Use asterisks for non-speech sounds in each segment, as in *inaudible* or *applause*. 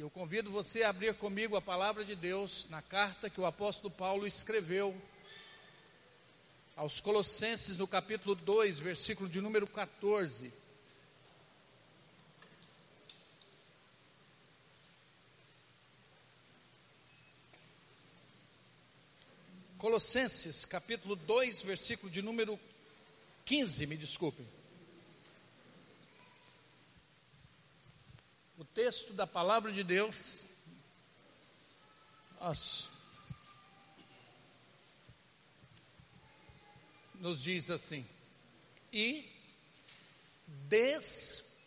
Eu convido você a abrir comigo a palavra de Deus na carta que o apóstolo Paulo escreveu aos Colossenses, no capítulo 2, versículo de número 14. Colossenses, capítulo 2, versículo de número 15, me desculpe. O texto da palavra de Deus. Nos diz assim: e despojando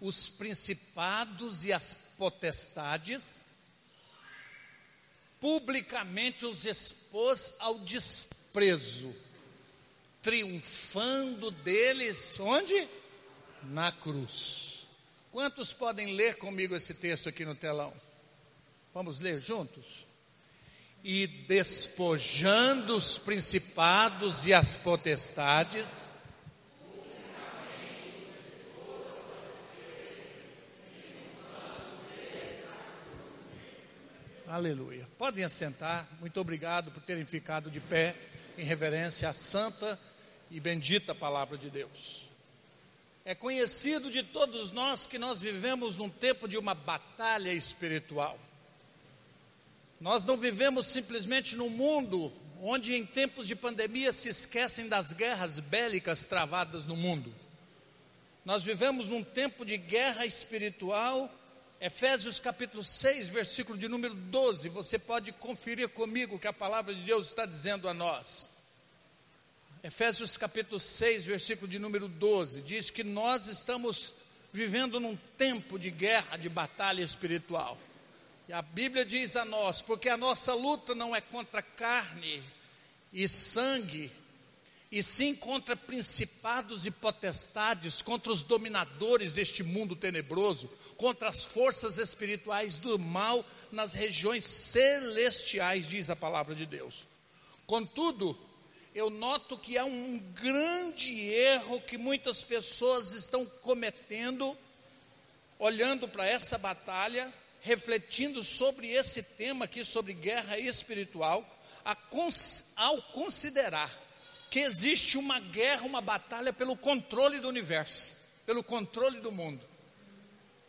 os principados e as potestades, publicamente os expôs ao desprezo, triunfando deles onde? Na cruz. Quantos podem ler comigo esse texto aqui no telão? Vamos ler juntos? E despojando os principados e as potestades, Aleluia. Podem assentar. Muito obrigado por terem ficado de pé em reverência à santa e bendita palavra de Deus. É conhecido de todos nós que nós vivemos num tempo de uma batalha espiritual. Nós não vivemos simplesmente num mundo onde, em tempos de pandemia, se esquecem das guerras bélicas travadas no mundo. Nós vivemos num tempo de guerra espiritual Efésios capítulo 6, versículo de número 12, você pode conferir comigo o que a palavra de Deus está dizendo a nós. Efésios capítulo 6, versículo de número 12, diz que nós estamos vivendo num tempo de guerra, de batalha espiritual. E a Bíblia diz a nós, porque a nossa luta não é contra carne e sangue, e sim contra principados e potestades, contra os dominadores deste mundo tenebroso, contra as forças espirituais do mal nas regiões celestiais, diz a palavra de Deus. Contudo, eu noto que há um grande erro que muitas pessoas estão cometendo, olhando para essa batalha, refletindo sobre esse tema aqui, sobre guerra espiritual, ao considerar que existe uma guerra, uma batalha pelo controle do universo, pelo controle do mundo,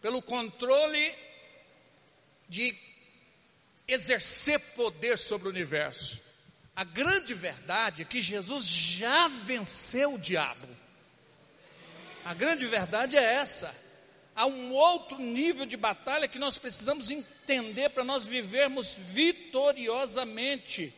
pelo controle de exercer poder sobre o universo. A grande verdade é que Jesus já venceu o diabo. A grande verdade é essa. Há um outro nível de batalha que nós precisamos entender para nós vivermos vitoriosamente.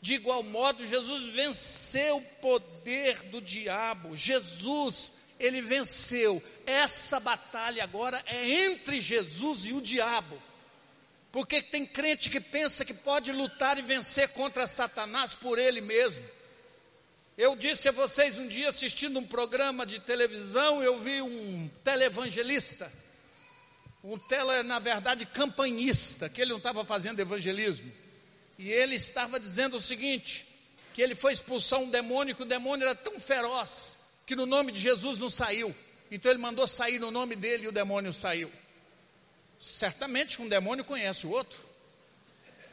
De igual modo, Jesus venceu o poder do diabo. Jesus, ele venceu. Essa batalha agora é entre Jesus e o diabo. Porque tem crente que pensa que pode lutar e vencer contra Satanás por ele mesmo. Eu disse a vocês um dia assistindo um programa de televisão, eu vi um televangelista, um tele, na verdade, campanhista, que ele não estava fazendo evangelismo. E ele estava dizendo o seguinte: que ele foi expulsar um demônio, que o demônio era tão feroz que no nome de Jesus não saiu. Então ele mandou sair no nome dele e o demônio saiu. Certamente que um demônio conhece o outro.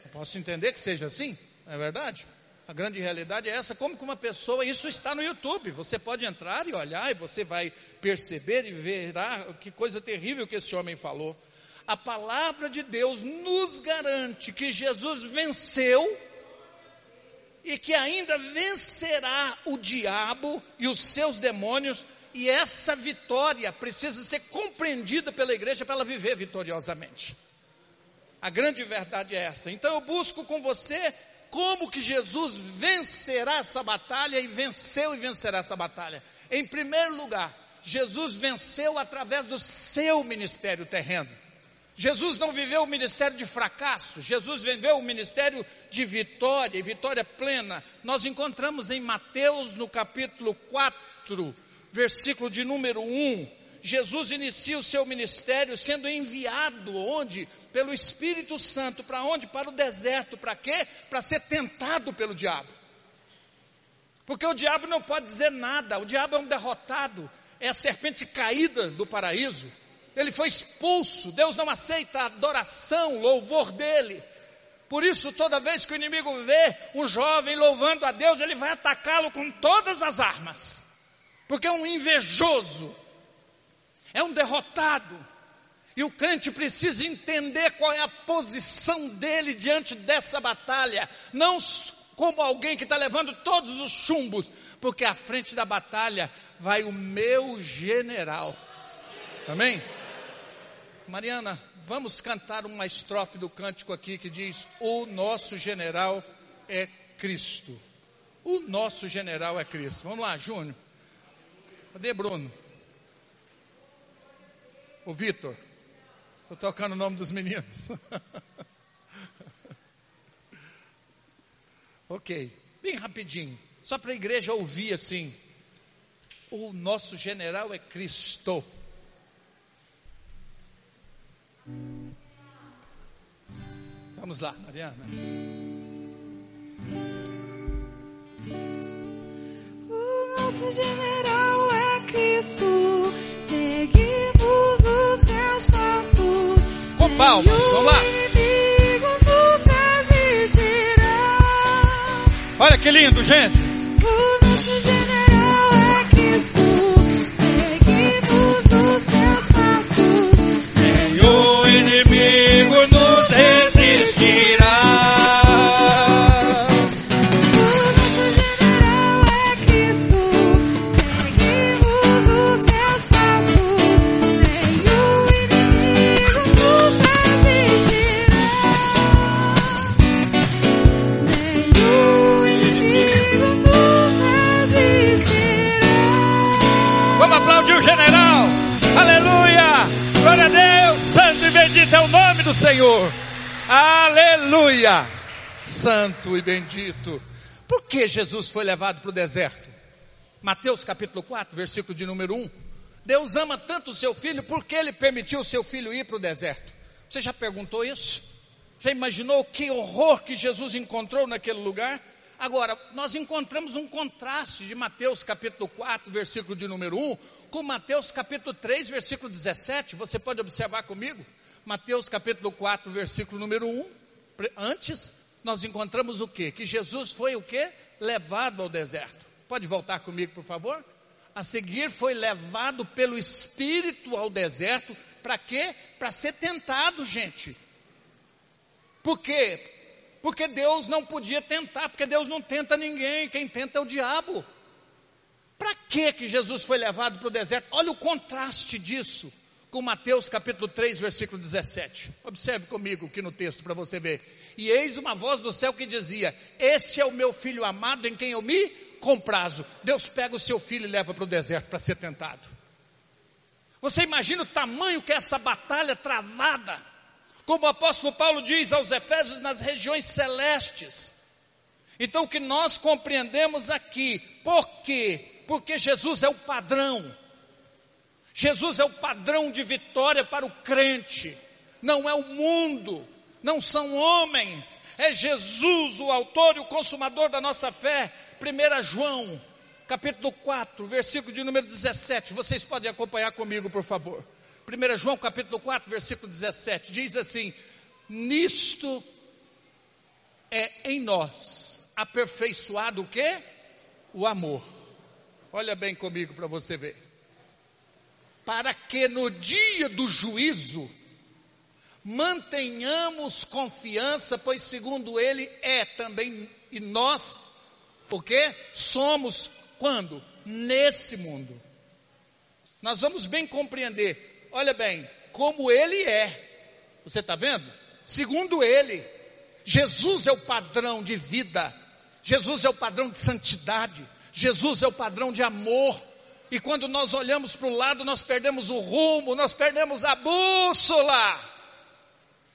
Eu posso entender que seja assim, não é verdade? A grande realidade é essa, como que uma pessoa, isso está no YouTube, você pode entrar e olhar e você vai perceber e verá que coisa terrível que esse homem falou a palavra de Deus nos garante que Jesus venceu e que ainda vencerá o diabo e os seus demônios, e essa vitória precisa ser compreendida pela igreja para ela viver vitoriosamente. A grande verdade é essa. Então eu busco com você como que Jesus vencerá essa batalha e venceu e vencerá essa batalha. Em primeiro lugar, Jesus venceu através do seu ministério terreno. Jesus não viveu o ministério de fracasso, Jesus viveu o ministério de vitória, e vitória plena. Nós encontramos em Mateus, no capítulo 4, versículo de número 1, Jesus inicia o seu ministério sendo enviado onde? Pelo Espírito Santo, para onde? Para o deserto, para quê? Para ser tentado pelo diabo. Porque o diabo não pode dizer nada, o diabo é um derrotado, é a serpente caída do paraíso. ele foi expulso. Deus não aceita a adoração, louvor dele. Por isso, toda vez que o inimigo vê um jovem louvando a Deus, ele vai atacá-lo com todas as armas. Porque é um invejoso, é um derrotado. E o crente precisa entender qual é a posição dele diante dessa batalha. Não como alguém que está levando todos os chumbos, porque à frente da batalha vai o meu general. Amém? Mariana, vamos cantar uma estrofe do cântico aqui que diz: O nosso general é Cristo. O nosso general é Cristo. Vamos lá, Júnior. Cadê Bruno? O Vitor. Estou tocando o nome dos meninos. *laughs* ok, bem rapidinho. Só para a igreja ouvir assim. O nosso general é Cristo. Vamos lá, Mariana. O nosso general Cristo. Seguimos os teus passos. Com palmas, vamos lá. Olha que lindo, gente. Santo e bendito. Por que Jesus foi levado para o deserto? Mateus capítulo 4, versículo de número 1. Deus ama tanto o seu filho, porque ele permitiu o seu filho ir para o deserto? Você já perguntou isso? Já imaginou que horror que Jesus encontrou naquele lugar? Agora, nós encontramos um contraste de Mateus capítulo 4, versículo de número 1, com Mateus capítulo 3, versículo 17. Você pode observar comigo? Mateus capítulo 4, versículo número 1. Antes, nós encontramos o quê? Que Jesus foi o quê? Levado ao deserto. Pode voltar comigo, por favor? A seguir foi levado pelo Espírito ao deserto. Para quê? Para ser tentado, gente. Por quê? Porque Deus não podia tentar, porque Deus não tenta ninguém, quem tenta é o diabo. Para que que Jesus foi levado para o deserto? Olha o contraste disso com Mateus capítulo 3, versículo 17. Observe comigo aqui no texto para você ver. E eis uma voz do céu que dizia: Este é o meu filho amado em quem eu me comprazo. Deus pega o seu filho e leva para o deserto para ser tentado. Você imagina o tamanho que é essa batalha travada, como o apóstolo Paulo diz aos Efésios, nas regiões celestes. Então o que nós compreendemos aqui, por quê? Porque Jesus é o padrão. Jesus é o padrão de vitória para o crente, não é o mundo, não são homens, é Jesus, o autor e o consumador da nossa fé. 1 João, capítulo 4, versículo de número 17. Vocês podem acompanhar comigo, por favor. 1 João, capítulo 4, versículo 17, diz assim: Nisto é em nós aperfeiçoado o que? O amor. Olha bem comigo para você ver para que no dia do juízo mantenhamos confiança, pois segundo ele é também e nós, porque somos quando nesse mundo. Nós vamos bem compreender. Olha bem, como ele é. Você está vendo? Segundo ele, Jesus é o padrão de vida. Jesus é o padrão de santidade. Jesus é o padrão de amor. E quando nós olhamos para o lado, nós perdemos o rumo, nós perdemos a bússola.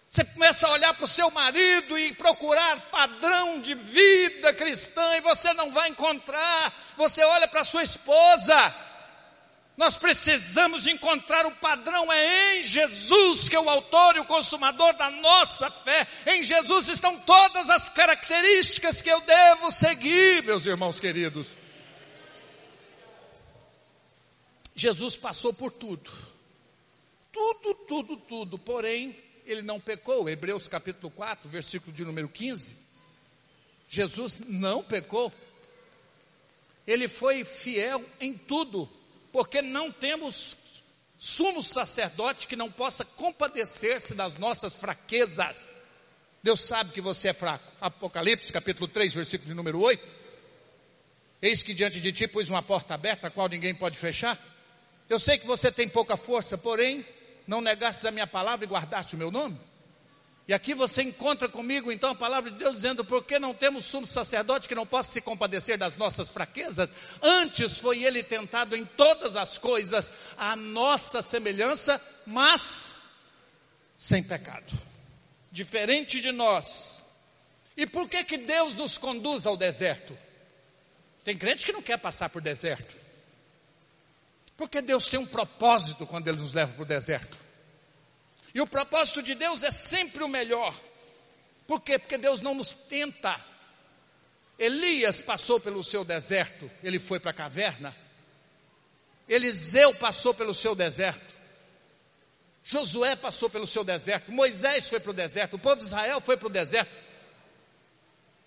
Você começa a olhar para o seu marido e procurar padrão de vida cristã e você não vai encontrar. Você olha para sua esposa. Nós precisamos encontrar o padrão é em Jesus, que é o autor e o consumador da nossa fé. Em Jesus estão todas as características que eu devo seguir, meus irmãos queridos. Jesus passou por tudo. tudo, tudo, tudo. Porém, ele não pecou. Hebreus capítulo 4, versículo de número 15. Jesus não pecou. Ele foi fiel em tudo, porque não temos sumo sacerdote que não possa compadecer-se das nossas fraquezas. Deus sabe que você é fraco. Apocalipse capítulo 3, versículo de número 8. Eis que diante de ti pus uma porta aberta, a qual ninguém pode fechar. Eu sei que você tem pouca força, porém, não negastes a minha palavra e guardaste o meu nome. E aqui você encontra comigo então a palavra de Deus dizendo: por que não temos sumo sacerdote que não possa se compadecer das nossas fraquezas? Antes foi ele tentado em todas as coisas, a nossa semelhança, mas sem pecado. Diferente de nós. E por que que Deus nos conduz ao deserto? Tem crente que não quer passar por deserto. Porque Deus tem um propósito quando Ele nos leva para o deserto. E o propósito de Deus é sempre o melhor. Por quê? Porque Deus não nos tenta. Elias passou pelo seu deserto, ele foi para a caverna. Eliseu passou pelo seu deserto. Josué passou pelo seu deserto. Moisés foi para o deserto. O povo de Israel foi para o deserto.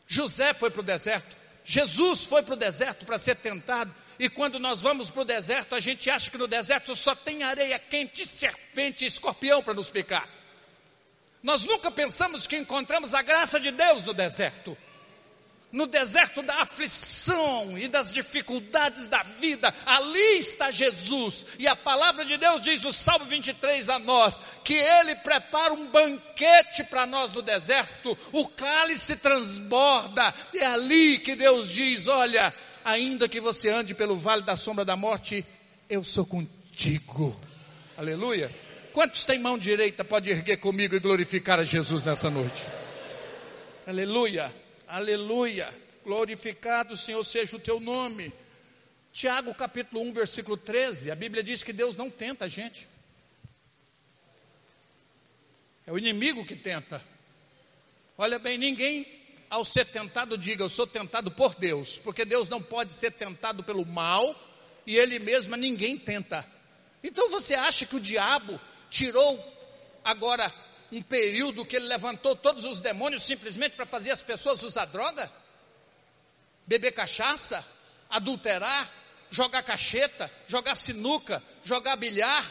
José foi para o deserto. Jesus foi para o deserto para ser tentado, e quando nós vamos para o deserto, a gente acha que no deserto só tem areia quente, serpente e escorpião para nos picar. Nós nunca pensamos que encontramos a graça de Deus no deserto no deserto da aflição e das dificuldades da vida, ali está Jesus. E a palavra de Deus diz no Salmo 23 a nós, que Ele prepara um banquete para nós no deserto, o cálice transborda, é ali que Deus diz: olha, ainda que você ande pelo vale da sombra da morte, eu sou contigo. Aleluia. Quantos tem mão direita pode erguer comigo e glorificar a Jesus nessa noite? Aleluia. Aleluia. Glorificado, Senhor, seja o teu nome. Tiago capítulo 1, versículo 13, a Bíblia diz que Deus não tenta a gente. É o inimigo que tenta. Olha bem, ninguém ao ser tentado diga eu sou tentado por Deus, porque Deus não pode ser tentado pelo mal e ele mesmo ninguém tenta. Então você acha que o diabo tirou agora um período que ele levantou todos os demônios simplesmente para fazer as pessoas usar droga? Beber cachaça? Adulterar? Jogar cacheta? Jogar sinuca? Jogar bilhar?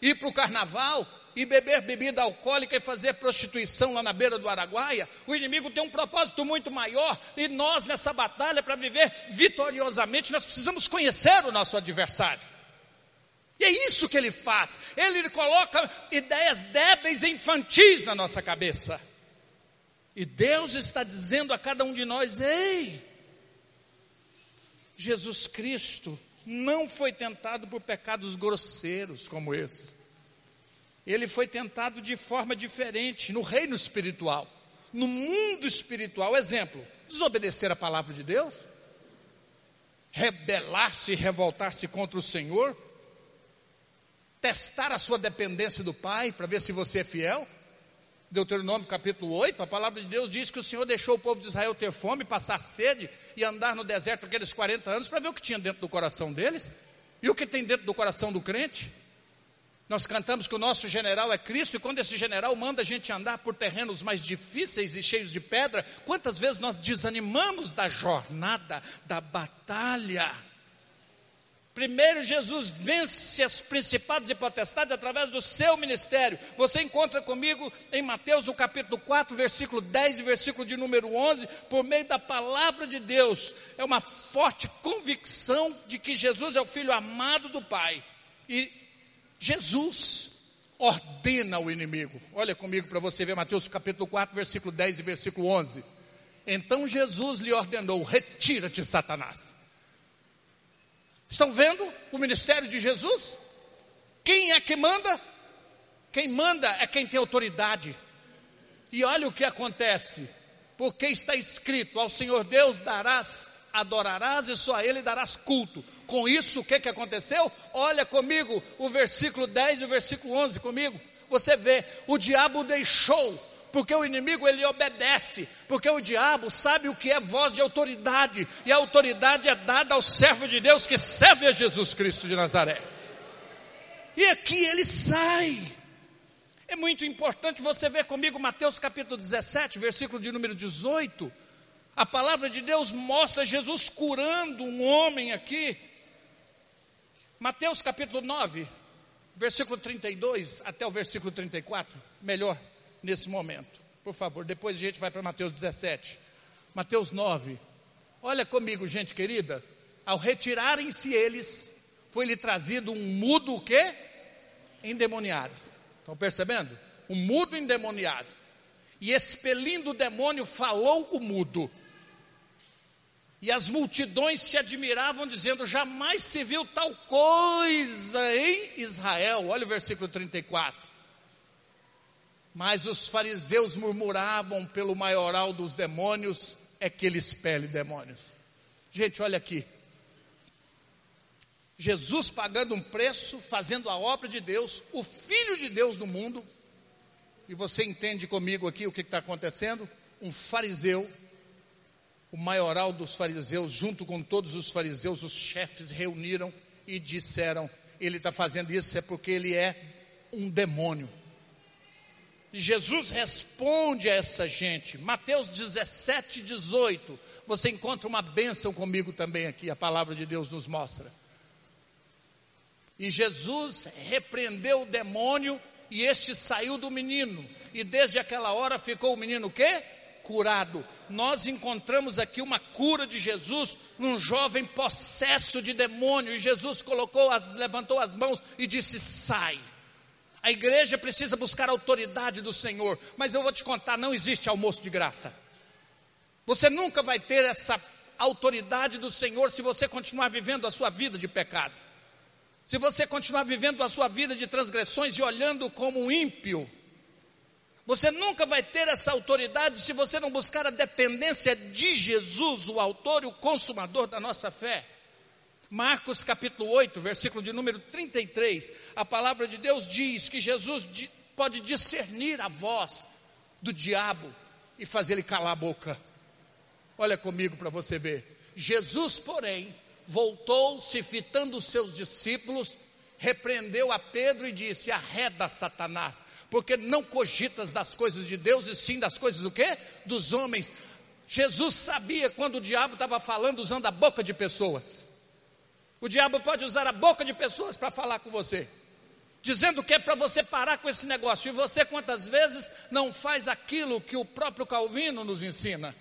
Ir para o carnaval? E beber bebida alcoólica e fazer prostituição lá na beira do Araguaia? O inimigo tem um propósito muito maior e nós nessa batalha para viver vitoriosamente nós precisamos conhecer o nosso adversário. E é isso que ele faz. Ele coloca ideias débeis e infantis na nossa cabeça. E Deus está dizendo a cada um de nós: ei, Jesus Cristo não foi tentado por pecados grosseiros como esse. Ele foi tentado de forma diferente no reino espiritual, no mundo espiritual. Exemplo: desobedecer a palavra de Deus, rebelar-se e revoltar-se contra o Senhor testar a sua dependência do Pai para ver se você é fiel. Deuteronômio capítulo 8, a palavra de Deus diz que o Senhor deixou o povo de Israel ter fome, passar sede e andar no deserto aqueles 40 anos para ver o que tinha dentro do coração deles e o que tem dentro do coração do crente. Nós cantamos que o nosso general é Cristo, e quando esse general manda a gente andar por terrenos mais difíceis e cheios de pedra, quantas vezes nós desanimamos da jornada, da batalha? Primeiro, Jesus vence as principados e potestades através do seu ministério. Você encontra comigo em Mateus, no capítulo 4, versículo 10 e versículo de número 11, por meio da palavra de Deus. É uma forte convicção de que Jesus é o filho amado do Pai. E Jesus ordena o inimigo. Olha comigo para você ver Mateus capítulo 4, versículo 10 e versículo 11. Então Jesus lhe ordenou: Retira-te, Satanás. Estão vendo o ministério de Jesus? Quem é que manda? Quem manda é quem tem autoridade. E olha o que acontece. Porque está escrito: Ao Senhor Deus darás, adorarás e só a Ele darás culto. Com isso, o que, que aconteceu? Olha comigo o versículo 10 e o versículo 11 comigo. Você vê, o diabo deixou porque o inimigo ele obedece, porque o diabo sabe o que é voz de autoridade, e a autoridade é dada ao servo de Deus que serve a Jesus Cristo de Nazaré. E aqui ele sai. É muito importante você ver comigo Mateus capítulo 17, versículo de número 18. A palavra de Deus mostra Jesus curando um homem aqui. Mateus capítulo 9, versículo 32 até o versículo 34. Melhor nesse momento, por favor. Depois a gente vai para Mateus 17. Mateus 9. Olha comigo, gente querida. Ao retirarem-se eles, foi-lhe trazido um mudo o quê? Endemoniado. Estão percebendo? Um mudo endemoniado. E expelindo o demônio, falou o mudo. E as multidões se admiravam, dizendo: jamais se viu tal coisa em Israel. Olha o versículo 34. Mas os fariseus murmuravam pelo maioral dos demônios, é que ele expele demônios. Gente, olha aqui. Jesus pagando um preço, fazendo a obra de Deus, o Filho de Deus no mundo, e você entende comigo aqui o que está acontecendo? Um fariseu o maioral dos fariseus, junto com todos os fariseus, os chefes reuniram e disseram: ele está fazendo isso é porque ele é um demônio. E Jesus responde a essa gente, Mateus 17, 18. Você encontra uma bênção comigo também aqui, a palavra de Deus nos mostra. E Jesus repreendeu o demônio e este saiu do menino. E desde aquela hora ficou o menino o quê? curado. Nós encontramos aqui uma cura de Jesus num jovem possesso de demônio e Jesus colocou as, levantou as mãos e disse: "Sai". A igreja precisa buscar a autoridade do Senhor, mas eu vou te contar, não existe almoço de graça. Você nunca vai ter essa autoridade do Senhor se você continuar vivendo a sua vida de pecado. Se você continuar vivendo a sua vida de transgressões e olhando como um ímpio, você nunca vai ter essa autoridade se você não buscar a dependência de Jesus, o autor e o consumador da nossa fé. Marcos capítulo 8, versículo de número 33, a palavra de Deus diz que Jesus pode discernir a voz do diabo e fazer ele calar a boca. Olha comigo para você ver. Jesus, porém, voltou-se fitando os seus discípulos, repreendeu a Pedro e disse: Arreda Satanás, porque não cogitas das coisas de Deus e sim das coisas do quê? Dos homens. Jesus sabia quando o diabo estava falando usando a boca de pessoas. O diabo pode usar a boca de pessoas para falar com você, dizendo que é para você parar com esse negócio. E você quantas vezes não faz aquilo que o próprio Calvino nos ensina?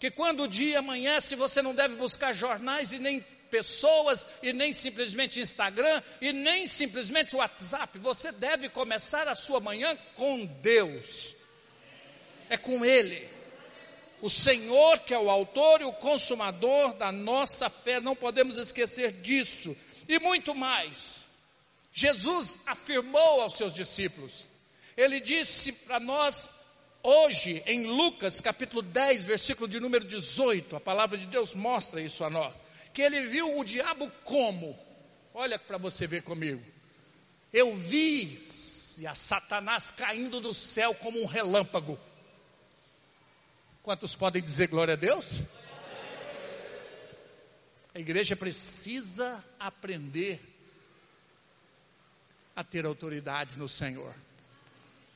Que quando o dia amanhece, você não deve buscar jornais e nem pessoas e nem simplesmente Instagram e nem simplesmente WhatsApp. Você deve começar a sua manhã com Deus. É com Ele. O Senhor que é o autor e o consumador da nossa fé, não podemos esquecer disso. E muito mais. Jesus afirmou aos seus discípulos. Ele disse para nós hoje em Lucas capítulo 10, versículo de número 18, a palavra de Deus mostra isso a nós que ele viu o diabo como? Olha para você ver comigo. Eu vi a Satanás caindo do céu como um relâmpago. Quantos podem dizer glória a Deus? A igreja precisa aprender a ter autoridade no Senhor.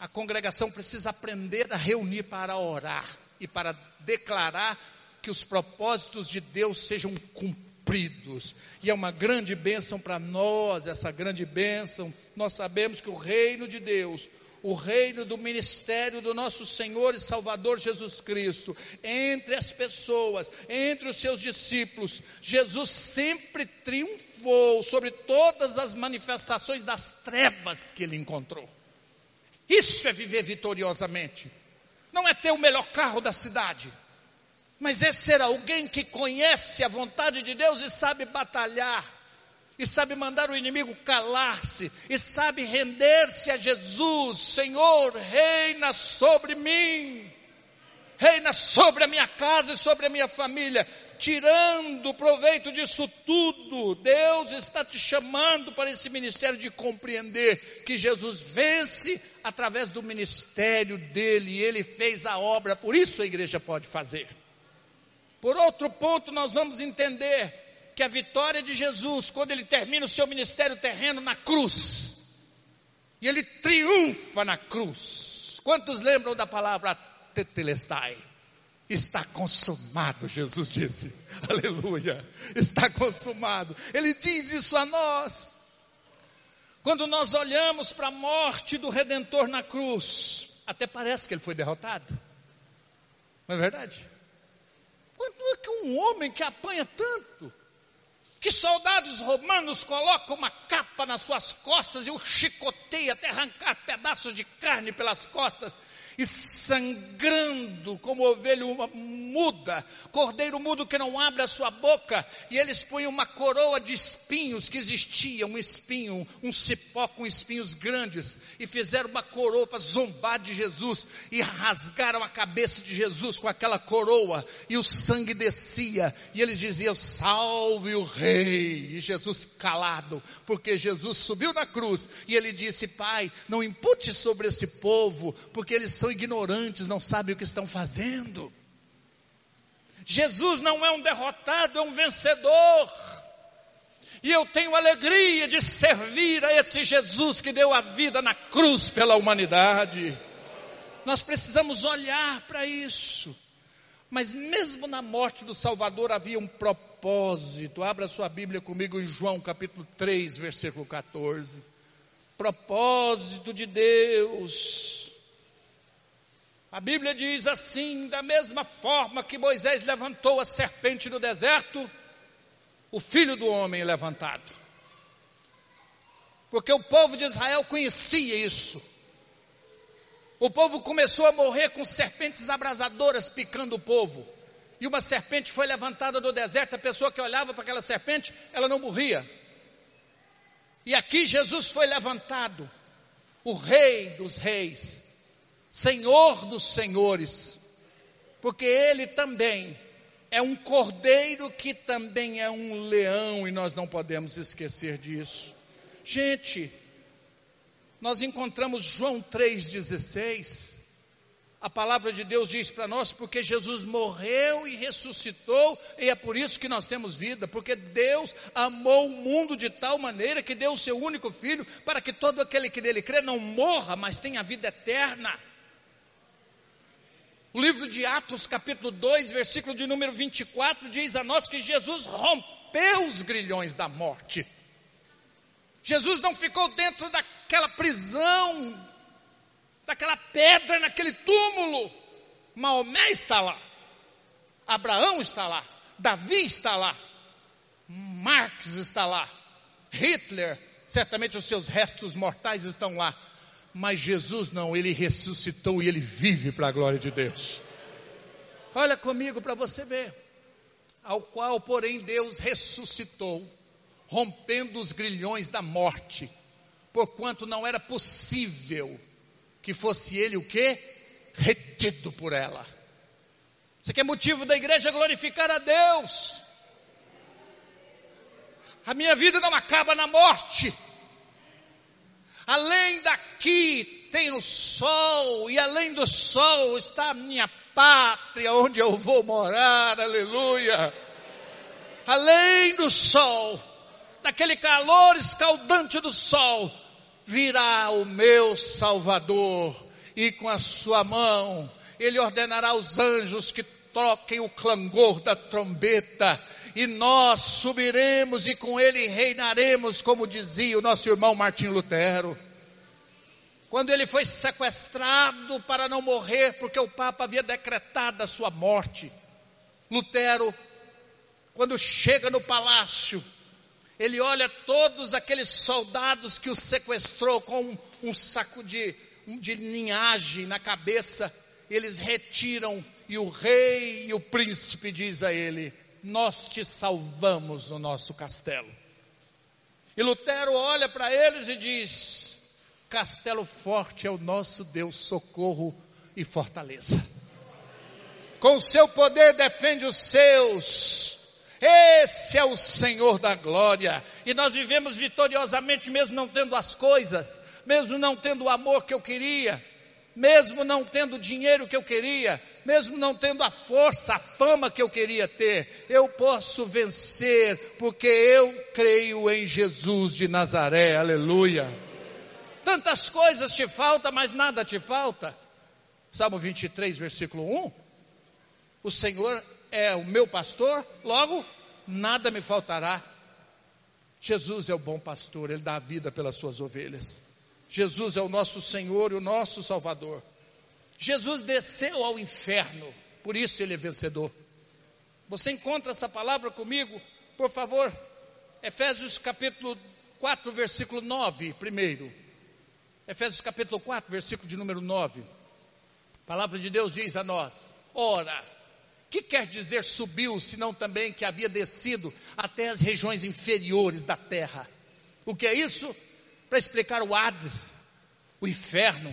A congregação precisa aprender a reunir para orar e para declarar que os propósitos de Deus sejam cumpridos. E é uma grande bênção para nós, essa grande bênção. Nós sabemos que o reino de Deus, o reino do ministério do nosso Senhor e Salvador Jesus Cristo, entre as pessoas, entre os seus discípulos, Jesus sempre triunfou sobre todas as manifestações das trevas que ele encontrou. Isso é viver vitoriosamente. Não é ter o melhor carro da cidade mas é ser alguém que conhece a vontade de Deus e sabe batalhar, e sabe mandar o inimigo calar-se, e sabe render-se a Jesus. Senhor, reina sobre mim, reina sobre a minha casa e sobre a minha família, tirando proveito disso tudo. Deus está te chamando para esse ministério de compreender que Jesus vence através do ministério dele, e ele fez a obra, por isso a igreja pode fazer. Por outro ponto, nós vamos entender que a vitória de Jesus, quando ele termina o seu ministério terreno na cruz, E ele triunfa na cruz. Quantos lembram da palavra tetelestai? Está consumado, Jesus disse. *laughs* Aleluia. Está consumado. Ele diz isso a nós. Quando nós olhamos para a morte do Redentor na cruz, até parece que ele foi derrotado. Não é verdade? Quando é que um homem que apanha tanto, que soldados romanos colocam uma capa nas suas costas e o chicoteia até arrancar pedaços de carne pelas costas, e sangrando como ovelha muda, cordeiro mudo que não abre a sua boca, e eles põem uma coroa de espinhos que existia, um espinho, um cipó com espinhos grandes, e fizeram uma coroa para zombar de Jesus, e rasgaram a cabeça de Jesus com aquela coroa, e o sangue descia, e eles diziam, salve o rei, e Jesus calado, porque Jesus subiu na cruz, e ele disse, pai, não impute sobre esse povo, porque eles são ignorantes, não sabem o que estão fazendo. Jesus não é um derrotado, é um vencedor. E eu tenho alegria de servir a esse Jesus que deu a vida na cruz pela humanidade. Nós precisamos olhar para isso. Mas mesmo na morte do Salvador havia um propósito. Abra sua Bíblia comigo em João capítulo 3, versículo 14. Propósito de Deus a Bíblia diz assim: da mesma forma que Moisés levantou a serpente no deserto, o filho do homem é levantado. Porque o povo de Israel conhecia isso. O povo começou a morrer com serpentes abrasadoras picando o povo. E uma serpente foi levantada do deserto, a pessoa que olhava para aquela serpente, ela não morria. E aqui Jesus foi levantado, o rei dos reis, Senhor dos senhores, porque ele também é um cordeiro que também é um leão e nós não podemos esquecer disso. Gente, nós encontramos João 3,16. A palavra de Deus diz para nós, porque Jesus morreu e ressuscitou, e é por isso que nós temos vida, porque Deus amou o mundo de tal maneira que deu o seu único filho, para que todo aquele que nele crê não morra, mas tenha vida eterna. O livro de Atos, capítulo 2, versículo de número 24, diz a nós que Jesus rompeu os grilhões da morte. Jesus não ficou dentro daquela prisão, daquela pedra, naquele túmulo. Maomé está lá, Abraão está lá, Davi está lá, Marx está lá, Hitler, certamente os seus restos mortais estão lá mas Jesus não, ele ressuscitou e ele vive para a glória de Deus. Olha comigo para você ver. Ao qual, porém, Deus ressuscitou, rompendo os grilhões da morte, porquanto não era possível que fosse ele o que? Retido por ela. Aqui é motivo da igreja glorificar a Deus. A minha vida não acaba na morte. Além daqui tem o sol, e além do sol está a minha pátria, onde eu vou morar, aleluia. Além do sol, daquele calor escaldante do sol, virá o meu Salvador, e com a sua mão, ele ordenará aos anjos que troquem o clangor da trombeta, e nós subiremos e com ele reinaremos, como dizia o nosso irmão Martim Lutero. Quando ele foi sequestrado para não morrer, porque o Papa havia decretado a sua morte, Lutero, quando chega no palácio, ele olha todos aqueles soldados que o sequestrou com um, saco de, de linhagem na cabeça, eles retiram e o rei e o príncipe diz a ele: Nós te salvamos no nosso castelo. E Lutero olha para eles e diz: Castelo forte é o nosso Deus, socorro e fortaleza. Com o seu poder defende os seus. Esse é o Senhor da glória. E nós vivemos vitoriosamente, mesmo não tendo as coisas, mesmo não tendo o amor que eu queria, mesmo não tendo o dinheiro que eu queria, mesmo não tendo a força, a fama que eu queria ter, eu posso vencer, porque eu creio em Jesus de Nazaré, aleluia. Tantas coisas te faltam, mas nada te falta. Salmo 23, versículo 1. O Senhor é o meu pastor, logo nada me faltará. Jesus é o bom pastor, ele dá a vida pelas suas ovelhas. Jesus é o nosso Senhor e o nosso Salvador. Jesus desceu ao inferno, por isso ele é vencedor. Você encontra essa palavra comigo, por favor? Efésios capítulo 4, versículo 9, primeiro. Efésios capítulo 4, versículo de número 9. A palavra de Deus diz a nós: Ora, que quer dizer subiu, senão também que havia descido até as regiões inferiores da terra? O que é isso? Para explicar o Hades, o inferno.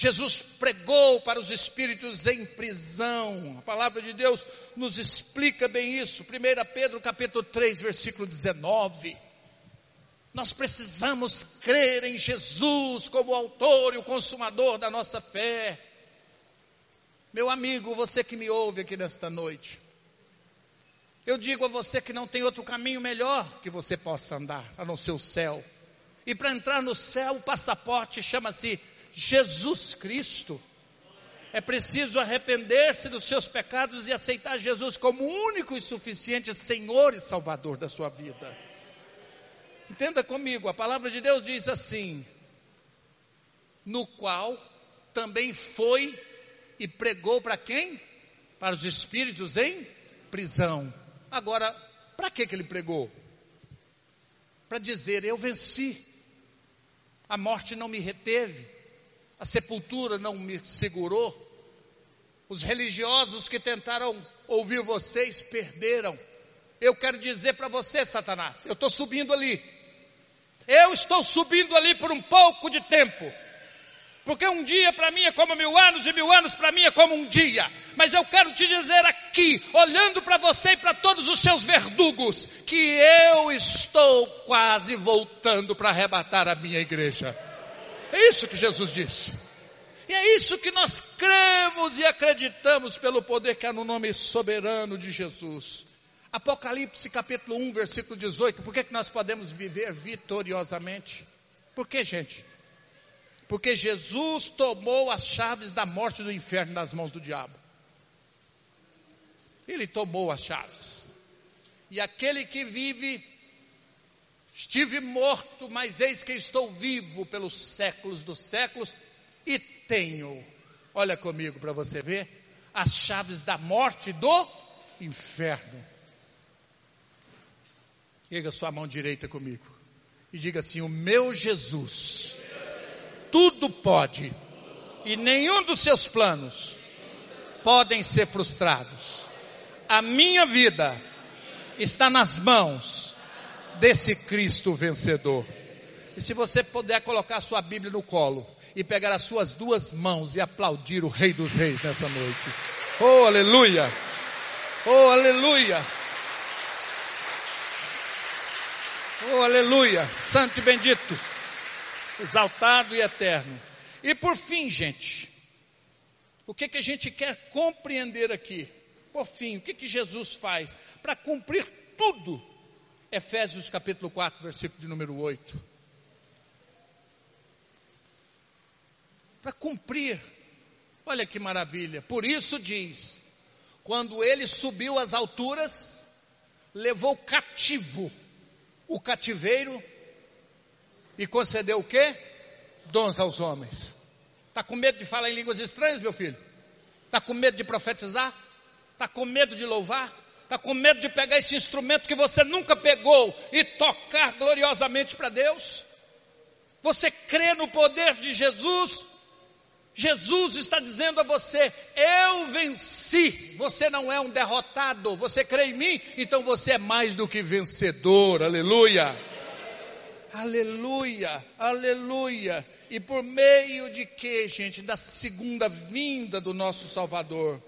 Jesus pregou para os espíritos em prisão. A palavra de Deus nos explica bem isso. 1 Pedro capítulo 3, versículo 19. Nós precisamos crer em Jesus como autor e o consumador da nossa fé. Meu amigo, você que me ouve aqui nesta noite, eu digo a você que não tem outro caminho melhor que você possa andar, a não ser o céu. E para entrar no céu, o passaporte chama-se Jesus Cristo. É preciso arrepender-se dos seus pecados e aceitar Jesus como único e suficiente Senhor e Salvador da sua vida. Entenda comigo, a palavra de Deus diz assim: no qual também foi e pregou para quem? Para os espíritos em prisão. Agora, para que, que ele pregou? Para dizer: Eu venci, a morte não me reteve, a sepultura não me segurou, os religiosos que tentaram ouvir vocês perderam. Eu quero dizer para você, Satanás, eu estou subindo ali, eu estou subindo ali por um pouco de tempo. Porque um dia para mim é como mil anos e mil anos para mim é como um dia. Mas eu quero te dizer aqui, olhando para você e para todos os seus verdugos, que eu estou quase voltando para arrebatar a minha igreja. É isso que Jesus disse. E é isso que nós cremos e acreditamos pelo poder que há no nome soberano de Jesus. Apocalipse capítulo 1, versículo 18. Por que, que nós podemos viver vitoriosamente? Por que, gente? Porque Jesus tomou as chaves da morte do inferno nas mãos do diabo. Ele tomou as chaves. E aquele que vive, estive morto, mas eis que estou vivo pelos séculos dos séculos e tenho, olha comigo para você ver, as chaves da morte do inferno. Erga sua mão direita comigo e diga assim: O meu Jesus, tudo pode, e nenhum dos seus planos podem ser frustrados. A minha vida está nas mãos desse Cristo vencedor. E se você puder colocar a sua Bíblia no colo e pegar as suas duas mãos e aplaudir o Rei dos Reis nessa noite. Oh, aleluia! Oh, aleluia! Oh, aleluia! Santo e bendito, exaltado e eterno. E por fim, gente, o que, que a gente quer compreender aqui? Por fim, o que, que Jesus faz para cumprir tudo? Efésios capítulo 4, versículo de número 8. Para cumprir. Olha que maravilha. Por isso diz: quando ele subiu às alturas, levou cativo o cativeiro e concedeu o quê? Dons aos homens. Está com medo de falar em línguas estranhas, meu filho? Está com medo de profetizar? Está com medo de louvar? Está com medo de pegar esse instrumento que você nunca pegou e tocar gloriosamente para Deus? Você crê no poder de Jesus? Jesus está dizendo a você: Eu venci. Você não é um derrotado. Você crê em mim? Então você é mais do que vencedor. Aleluia. Aleluia. Aleluia. E por meio de que, gente? Da segunda vinda do nosso Salvador.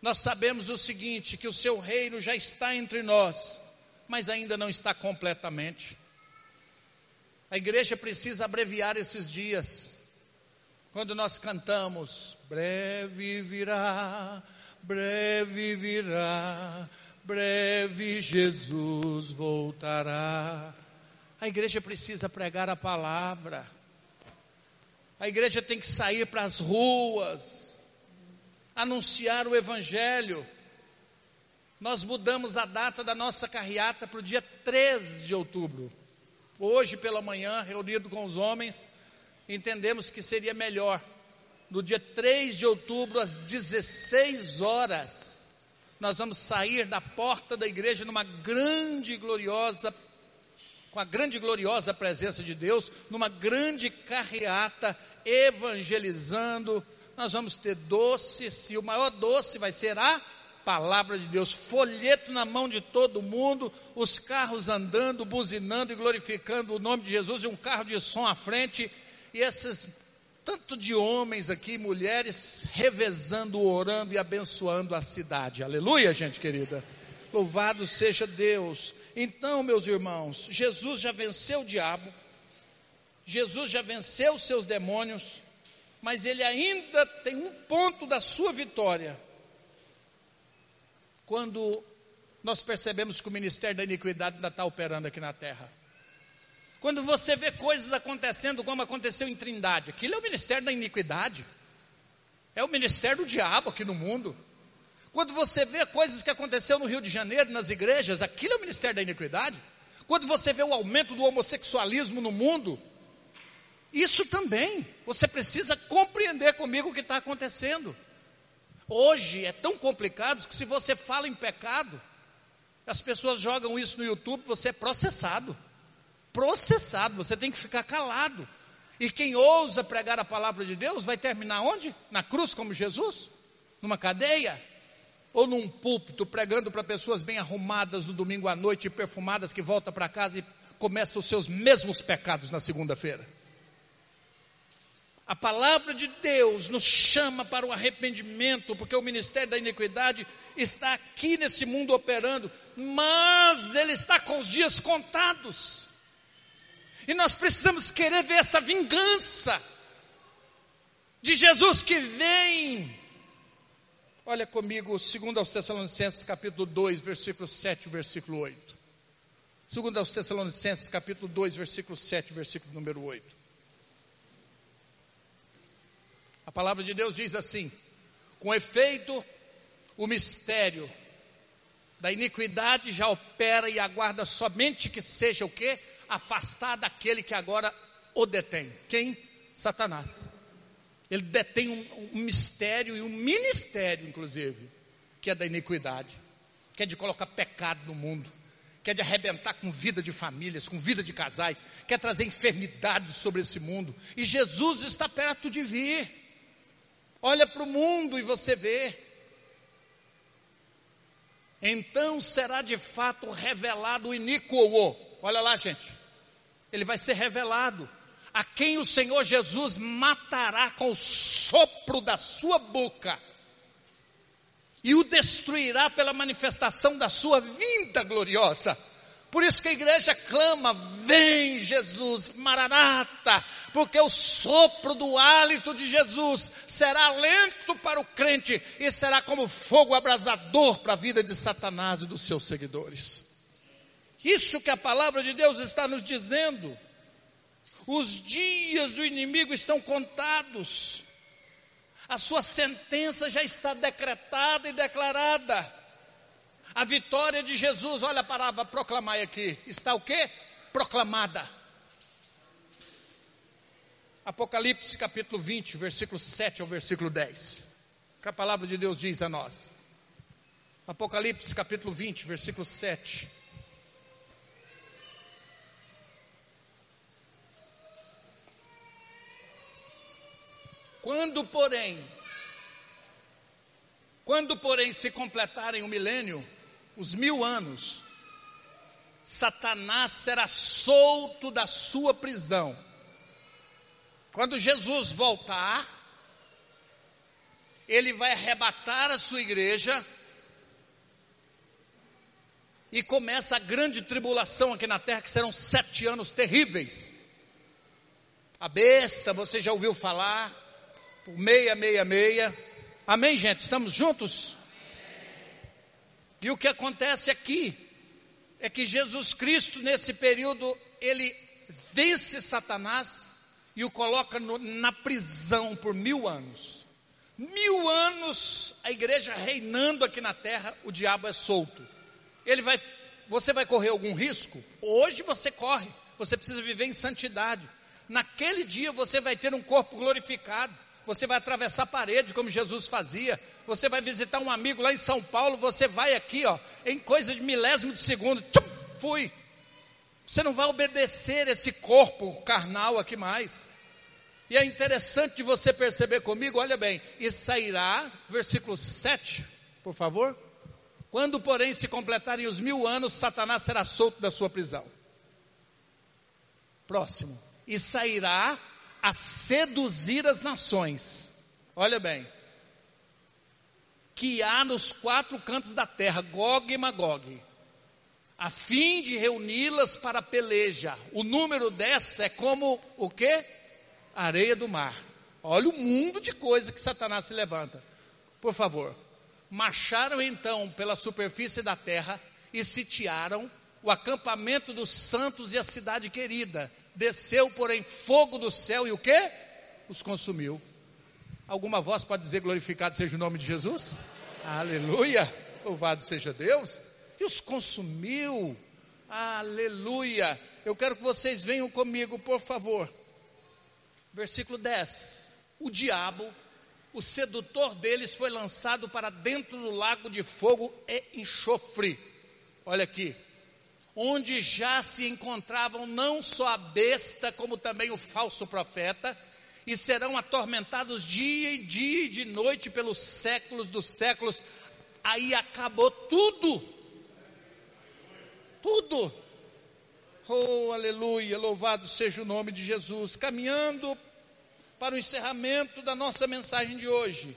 Nós sabemos o seguinte: que o seu reino já está entre nós, mas ainda não está completamente. A igreja precisa abreviar esses dias. Quando nós cantamos, breve virá, breve virá, breve Jesus voltará. A igreja precisa pregar a palavra. A igreja tem que sair para as ruas, anunciar o Evangelho. Nós mudamos a data da nossa carreata para o dia 13 de outubro. Hoje pela manhã, reunido com os homens, entendemos que seria melhor no dia 3 de outubro, às 16 horas, nós vamos sair da porta da igreja numa grande e gloriosa, com a grande e gloriosa presença de Deus, numa grande carreata, evangelizando. Nós vamos ter doces, e o maior doce vai ser a palavra de Deus, folheto na mão de todo mundo, os carros andando, buzinando e glorificando o nome de Jesus, e um carro de som à frente, e esses tanto de homens aqui, mulheres, revezando, orando e abençoando a cidade. Aleluia, gente querida. Louvado seja Deus. Então, meus irmãos, Jesus já venceu o diabo, Jesus já venceu os seus demônios, mas ele ainda tem um ponto da sua vitória. Quando nós percebemos que o ministério da iniquidade ainda está operando aqui na terra. Quando você vê coisas acontecendo como aconteceu em Trindade, aquilo é o ministério da iniquidade. É o ministério do diabo aqui no mundo. Quando você vê coisas que aconteceu no Rio de Janeiro, nas igrejas, aquilo é o ministério da iniquidade. Quando você vê o aumento do homossexualismo no mundo, isso também. Você precisa compreender comigo o que está acontecendo. Hoje é tão complicado que se você fala em pecado, as pessoas jogam isso no YouTube, você é processado processado, você tem que ficar calado. E quem ousa pregar a palavra de Deus vai terminar onde? Na cruz, como Jesus? Numa cadeia? Ou num púlpito pregando para pessoas bem arrumadas no domingo à noite e perfumadas que voltam para casa e começam os seus mesmos pecados na segunda-feira? A palavra de Deus nos chama para o arrependimento, porque o ministério da iniquidade está aqui nesse mundo operando, mas ele está com os dias contados. E nós precisamos querer ver essa vingança de Jesus que vem. Olha comigo, segundo aos Tessalonicenses, capítulo 2, versículo 7, versículo 8. Segundo aos Tessalonicenses, capítulo 2, versículo 7, versículo número 8. A palavra de Deus diz assim: com efeito, o mistério da iniquidade já opera e aguarda somente que seja o que? afastar daquele que agora o detém. Quem? Satanás. Ele detém um, um mistério e um ministério, inclusive, que é da iniquidade, que é de colocar pecado no mundo, que é de arrebentar com vida de famílias, com vida de casais, quer trazer enfermidades sobre esse mundo. E Jesus está perto de vir. Olha para o mundo e você vê. Então será de fato revelado o iníquo. Olha lá, gente ele vai ser revelado. A quem o Senhor Jesus matará com o sopro da sua boca e o destruirá pela manifestação da sua vinda gloriosa. Por isso que a igreja clama: Vem Jesus, Maranata, porque o sopro do hálito de Jesus será lento para o crente e será como fogo abrasador para a vida de Satanás e dos seus seguidores. Isso que a palavra de Deus está nos dizendo. Os dias do inimigo estão contados. A sua sentença já está decretada e declarada. A vitória de Jesus, olha a palavra proclamar aqui, está o quê? Proclamada. Apocalipse capítulo 20, versículo 7 ao versículo 10. O que a palavra de Deus diz a nós. Apocalipse capítulo 20, versículo 7 Quando, porém, quando, porém, se completarem o milênio, os mil anos, Satanás será solto da sua prisão. Quando Jesus voltar, ele vai arrebatar a sua igreja e começa a grande tribulação aqui na terra, que serão sete anos terríveis. A besta, você já ouviu falar, por 666. Amém, gente? Estamos juntos? E o que acontece aqui é que Jesus Cristo, nesse período, ele vence Satanás e o coloca no, na prisão por mil anos. Mil anos a igreja reinando aqui na terra, o diabo é solto. Ele vai, você vai correr algum risco? Hoje você corre. Você precisa viver em santidade. Naquele dia você vai ter um corpo glorificado. Você vai atravessar a parede como Jesus fazia. Você vai visitar um amigo lá em São Paulo. Você vai aqui, ó, em coisa de milésimo de segundo. Tchum, fui. Você não vai obedecer esse corpo carnal aqui mais. E é interessante você perceber comigo, olha bem, e sairá, versículo 7, por favor. Quando, porém, se completarem os mil anos, Satanás será solto da sua prisão. Próximo. E sairá a seduzir as nações. Olha bem. Que há nos quatro cantos da terra, Gog e Magog, a fim de reuni-las para peleja. O número dessa é como o quê? areia do mar. Olha o mundo de coisa que Satanás se levanta. Por favor. Marcharam então pela superfície da terra e sitiaram o acampamento dos santos e a cidade querida. Desceu, porém, fogo do céu e o que? Os consumiu. Alguma voz pode dizer glorificado seja o nome de Jesus? Aleluia! Louvado seja Deus! E os consumiu. Aleluia! Eu quero que vocês venham comigo, por favor versículo 10. O diabo, o sedutor deles, foi lançado para dentro do lago de fogo e enxofre. Olha aqui. Onde já se encontravam não só a besta, como também o falso profeta, e serão atormentados dia e dia e de noite pelos séculos dos séculos. Aí acabou tudo. Tudo. Oh, aleluia, louvado seja o nome de Jesus. Caminhando para o encerramento da nossa mensagem de hoje.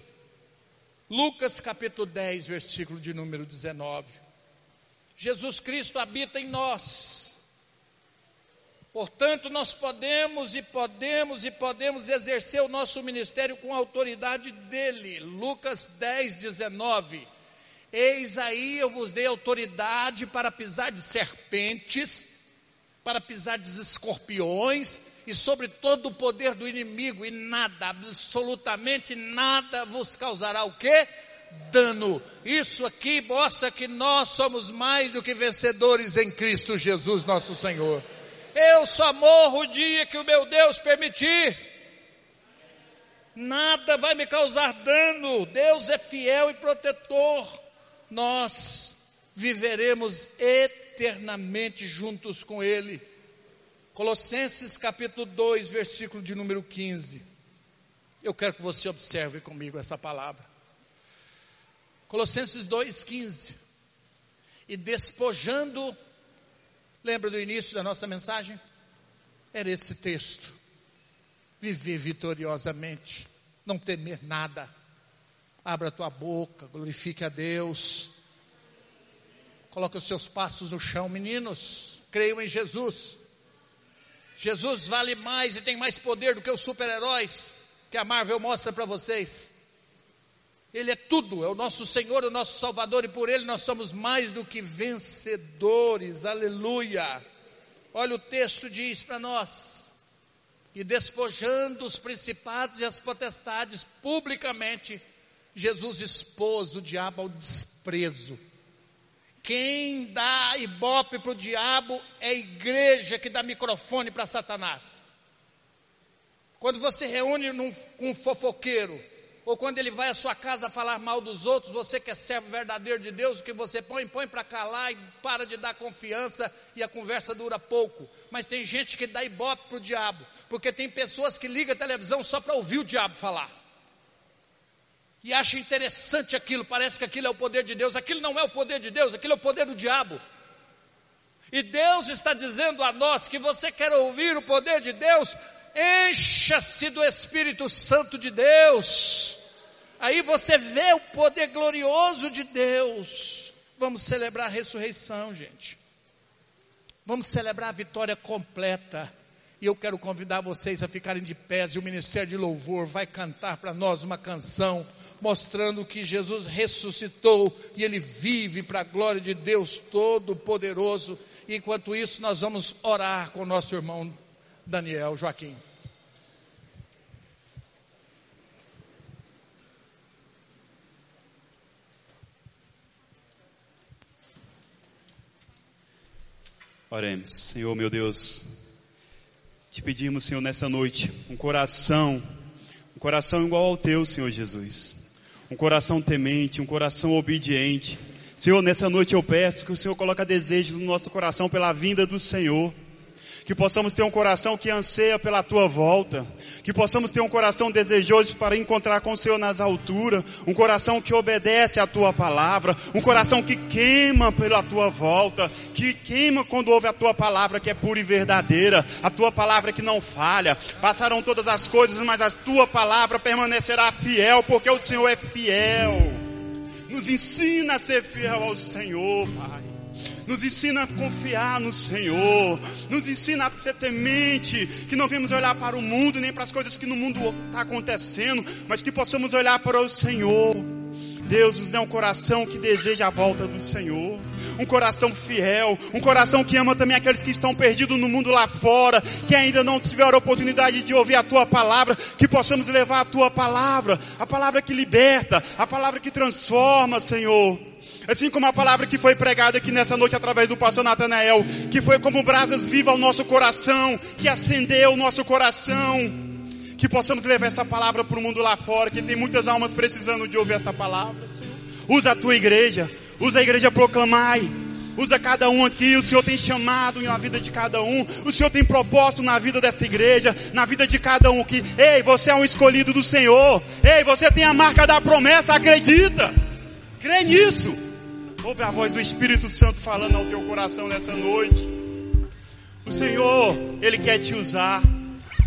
Lucas capítulo 10, versículo de número 19. Jesus Cristo habita em nós. Portanto, nós podemos e podemos e podemos exercer o nosso ministério com a autoridade dele. Lucas 10, 19. Eis aí eu vos dei autoridade para pisar de serpentes, para pisar de escorpiões e sobre todo o poder do inimigo, e nada, absolutamente nada vos causará o quê? Dano. Isso aqui mostra que nós somos mais do que vencedores em Cristo Jesus, nosso Senhor. Eu só morro o dia que o meu Deus permitir. Nada vai me causar dano. Deus é fiel e protetor. Nós viveremos eternamente juntos com Ele. Colossenses capítulo 2, versículo de número 15. Eu quero que você observe comigo essa palavra. Colossenses 2, 15. E despojando, lembra do início da nossa mensagem? Era esse texto. Viver vitoriosamente, não temer nada. Abra a tua boca, glorifique a Deus. Coloque os seus passos no chão, meninos. Creiam em Jesus. Jesus vale mais e tem mais poder do que os super-heróis que a Marvel mostra para vocês. Ele é tudo, é o nosso Senhor, o nosso Salvador, e por Ele nós somos mais do que vencedores, aleluia. Olha o texto diz para nós: e despojando os principados e as potestades publicamente, Jesus expôs o diabo ao desprezo quem dá ibope para o diabo é a igreja que dá microfone para Satanás. Quando você reúne num, um fofoqueiro, ou quando ele vai à sua casa falar mal dos outros, você que é servo verdadeiro de Deus, o que você põe, põe para calar e para de dar confiança e a conversa dura pouco. Mas tem gente que dá ibope para o diabo, porque tem pessoas que ligam a televisão só para ouvir o diabo falar e acha interessante aquilo, parece que aquilo é o poder de Deus. Aquilo não é o poder de Deus, aquilo é o poder do diabo. E Deus está dizendo a nós que você quer ouvir o poder de Deus, encha-se do Espírito Santo de Deus. Aí você vê o poder glorioso de Deus. Vamos celebrar a ressurreição, gente. Vamos celebrar a vitória completa. E eu quero convidar vocês a ficarem de pés e o Ministério de Louvor vai cantar para nós uma canção mostrando que Jesus ressuscitou e ele vive para a glória de Deus Todo-Poderoso. Enquanto isso, nós vamos orar com nosso irmão Daniel Joaquim. Oremos, Senhor meu Deus, te pedimos, Senhor, nessa noite, um coração, um coração igual ao teu, Senhor Jesus, um coração temente, um coração obediente. Senhor, nessa noite eu peço que o Senhor coloque desejos no nosso coração pela vinda do Senhor que possamos ter um coração que anseia pela tua volta, que possamos ter um coração desejoso para encontrar com o Senhor nas alturas, um coração que obedece à tua palavra, um coração que queima pela tua volta, que queima quando ouve a tua palavra que é pura e verdadeira, a tua palavra que não falha. Passaram todas as coisas, mas a tua palavra permanecerá fiel, porque o Senhor é fiel. Nos ensina a ser fiel ao Senhor, Pai. Nos ensina a confiar no Senhor. Nos ensina a ser temente. Que não vemos olhar para o mundo, nem para as coisas que no mundo está acontecendo, mas que possamos olhar para o Senhor. Deus nos dê um coração que deseja a volta do Senhor, um coração fiel, um coração que ama também aqueles que estão perdidos no mundo lá fora, que ainda não tiveram a oportunidade de ouvir a tua palavra, que possamos levar a tua palavra, a palavra que liberta, a palavra que transforma, Senhor. Assim como a palavra que foi pregada aqui nessa noite através do pastor Natanael, que foi como brasas vivas ao nosso coração, que acendeu o nosso coração. Que possamos levar essa palavra para o mundo lá fora, que tem muitas almas precisando de ouvir essa palavra, Senhor. Usa a tua igreja, usa a igreja proclamai. Usa cada um aqui, o Senhor tem chamado na vida de cada um, o Senhor tem propósito na vida desta igreja, na vida de cada um aqui. Ei, você é um escolhido do Senhor. Ei, você tem a marca da promessa, acredita. Crê nisso. Ouve a voz do Espírito Santo falando ao teu coração nessa noite. O Senhor, Ele quer te usar.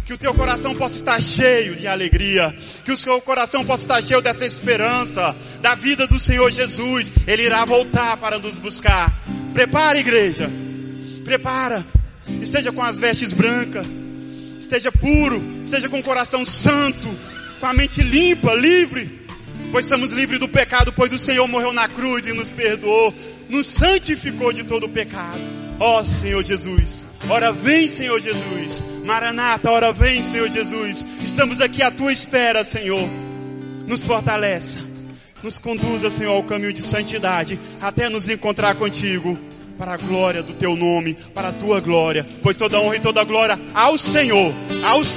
Que o teu coração possa estar cheio de alegria. Que o seu coração possa estar cheio dessa esperança. Da vida do Senhor Jesus. Ele irá voltar para nos buscar. Prepara, igreja. Prepara. Esteja com as vestes brancas. Esteja puro. Esteja com o coração santo. Com a mente limpa, livre pois somos livres do pecado, pois o Senhor morreu na cruz e nos perdoou, nos santificou de todo o pecado. Ó oh, Senhor Jesus, ora vem Senhor Jesus, Maranata, ora vem Senhor Jesus, estamos aqui à tua espera Senhor, nos fortaleça, nos conduza Senhor ao caminho de santidade, até nos encontrar contigo, para a glória do teu nome, para a tua glória, pois toda honra e toda glória ao Senhor, ao Senhor.